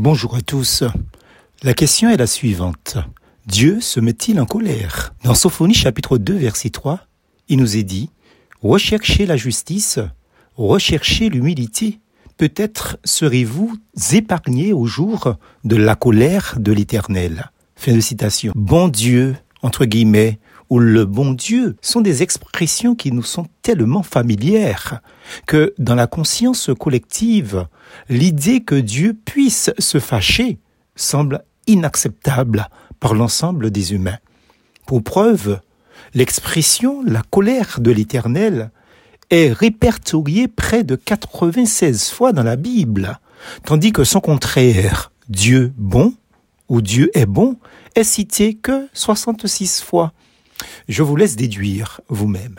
Bonjour à tous. La question est la suivante. Dieu se met-il en colère? Dans Sophonie chapitre 2 verset 3, il nous est dit Recherchez la justice, recherchez l'humilité. Peut-être serez-vous épargnés au jour de la colère de l'Éternel. Fin de citation. Bon Dieu, entre guillemets, ou le bon Dieu sont des expressions qui nous sont tellement familières que dans la conscience collective, l'idée que Dieu puisse se fâcher semble inacceptable par l'ensemble des humains. Pour preuve, l'expression la colère de l'Éternel est répertoriée près de 96 fois dans la Bible, tandis que son contraire, Dieu bon ou Dieu est bon, est cité que 66 fois. Je vous laisse déduire vous-même.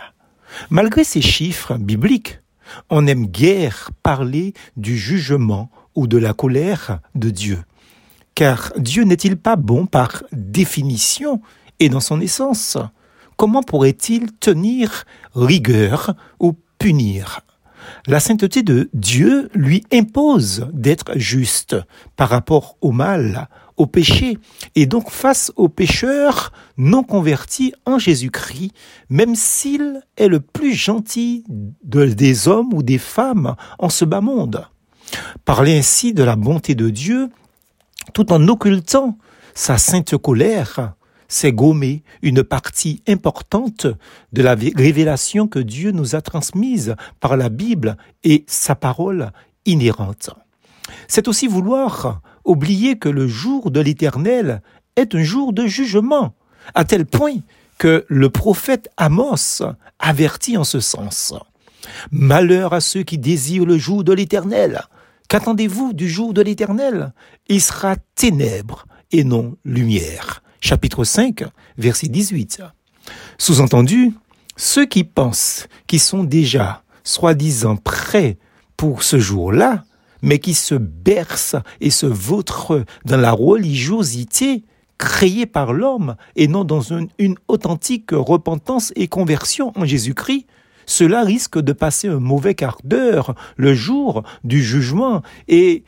Malgré ces chiffres bibliques, on n'aime guère parler du jugement ou de la colère de Dieu. Car Dieu n'est-il pas bon par définition et dans son essence? Comment pourrait-il tenir rigueur ou punir La sainteté de Dieu lui impose d'être juste par rapport au mal, au péché, et donc face aux pécheurs non convertis en Jésus-Christ, même s'il est le plus gentil des hommes ou des femmes en ce bas monde. Parler ainsi de la bonté de Dieu, tout en occultant sa sainte colère, c'est gommer une partie importante de la révélation que Dieu nous a transmise par la Bible et sa parole inhérente. C'est aussi vouloir oublier que le jour de l'Éternel est un jour de jugement, à tel point que le prophète Amos avertit en ce sens. Malheur à ceux qui désirent le jour de l'Éternel. Qu'attendez-vous du jour de l'Éternel? Il sera ténèbres et non lumière. Chapitre 5, verset 18. Sous-entendu, ceux qui pensent qu'ils sont déjà soi-disant prêts pour ce jour-là mais qui se berce et se vautre dans la religiosité créée par l'homme et non dans une, authentique repentance et conversion en Jésus-Christ, cela risque de passer un mauvais quart d'heure le jour du jugement et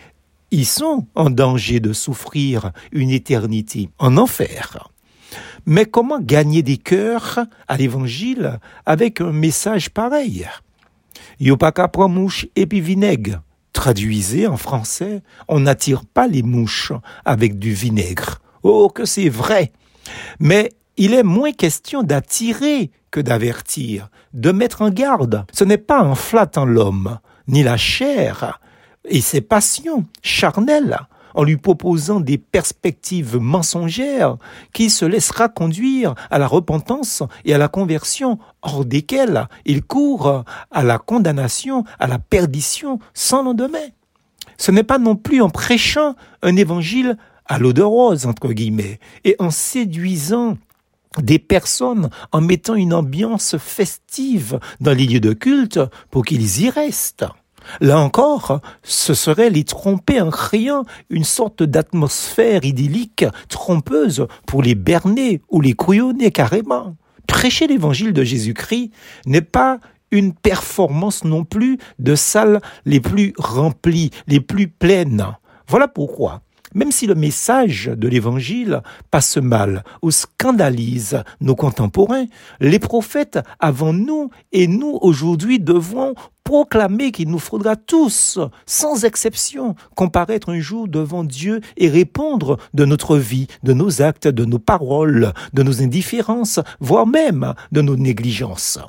ils sont en danger de souffrir une éternité en enfer. Mais comment gagner des cœurs à l'évangile avec un message pareil? Yopaka prend mouche vinaigre traduisez en français, on n'attire pas les mouches avec du vinaigre. Oh, que c'est vrai. Mais il est moins question d'attirer que d'avertir, de mettre en garde. Ce n'est pas en flattant l'homme, ni la chair et ses passions charnelles, en lui proposant des perspectives mensongères qui se laissera conduire à la repentance et à la conversion, hors desquelles il court à la condamnation, à la perdition sans lendemain. Ce n'est pas non plus en prêchant un évangile à l'eau de rose, entre guillemets, et en séduisant des personnes en mettant une ambiance festive dans les lieux de culte pour qu'ils y restent. Là encore, ce serait les tromper en créant une sorte d'atmosphère idyllique trompeuse pour les berner ou les couillonner carrément. Prêcher l'évangile de Jésus-Christ n'est pas une performance non plus de salles les plus remplies, les plus pleines. Voilà pourquoi même si le message de l'Évangile passe mal ou scandalise nos contemporains, les prophètes avant nous et nous aujourd'hui devons proclamer qu'il nous faudra tous, sans exception, comparaître un jour devant Dieu et répondre de notre vie, de nos actes, de nos paroles, de nos indifférences, voire même de nos négligences.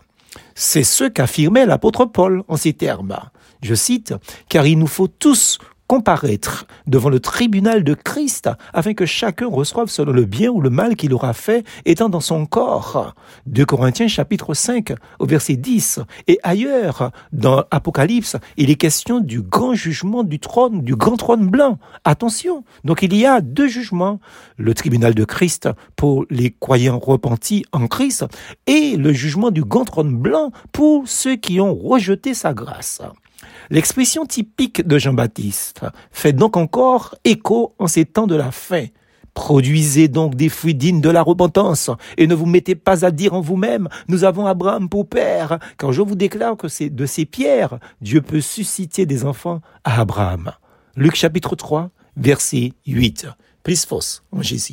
C'est ce qu'affirmait l'apôtre Paul en ces termes. Je cite, car il nous faut tous comparaître devant le tribunal de Christ afin que chacun reçoive selon le bien ou le mal qu'il aura fait étant dans son corps. 2 Corinthiens chapitre 5 au verset 10 et ailleurs dans Apocalypse, il est question du grand jugement du trône, du grand trône blanc. Attention, donc il y a deux jugements, le tribunal de Christ pour les croyants repentis en Christ et le jugement du grand trône blanc pour ceux qui ont rejeté sa grâce. L'expression typique de Jean-Baptiste fait donc encore écho en ces temps de la fin. Produisez donc des fruits dignes de la repentance, et ne vous mettez pas à dire en vous-même, nous avons Abraham pour père, car je vous déclare que c'est de ces pierres, Dieu peut susciter des enfants à Abraham. Luc chapitre 3, verset 8. Plus fausse en Jésus.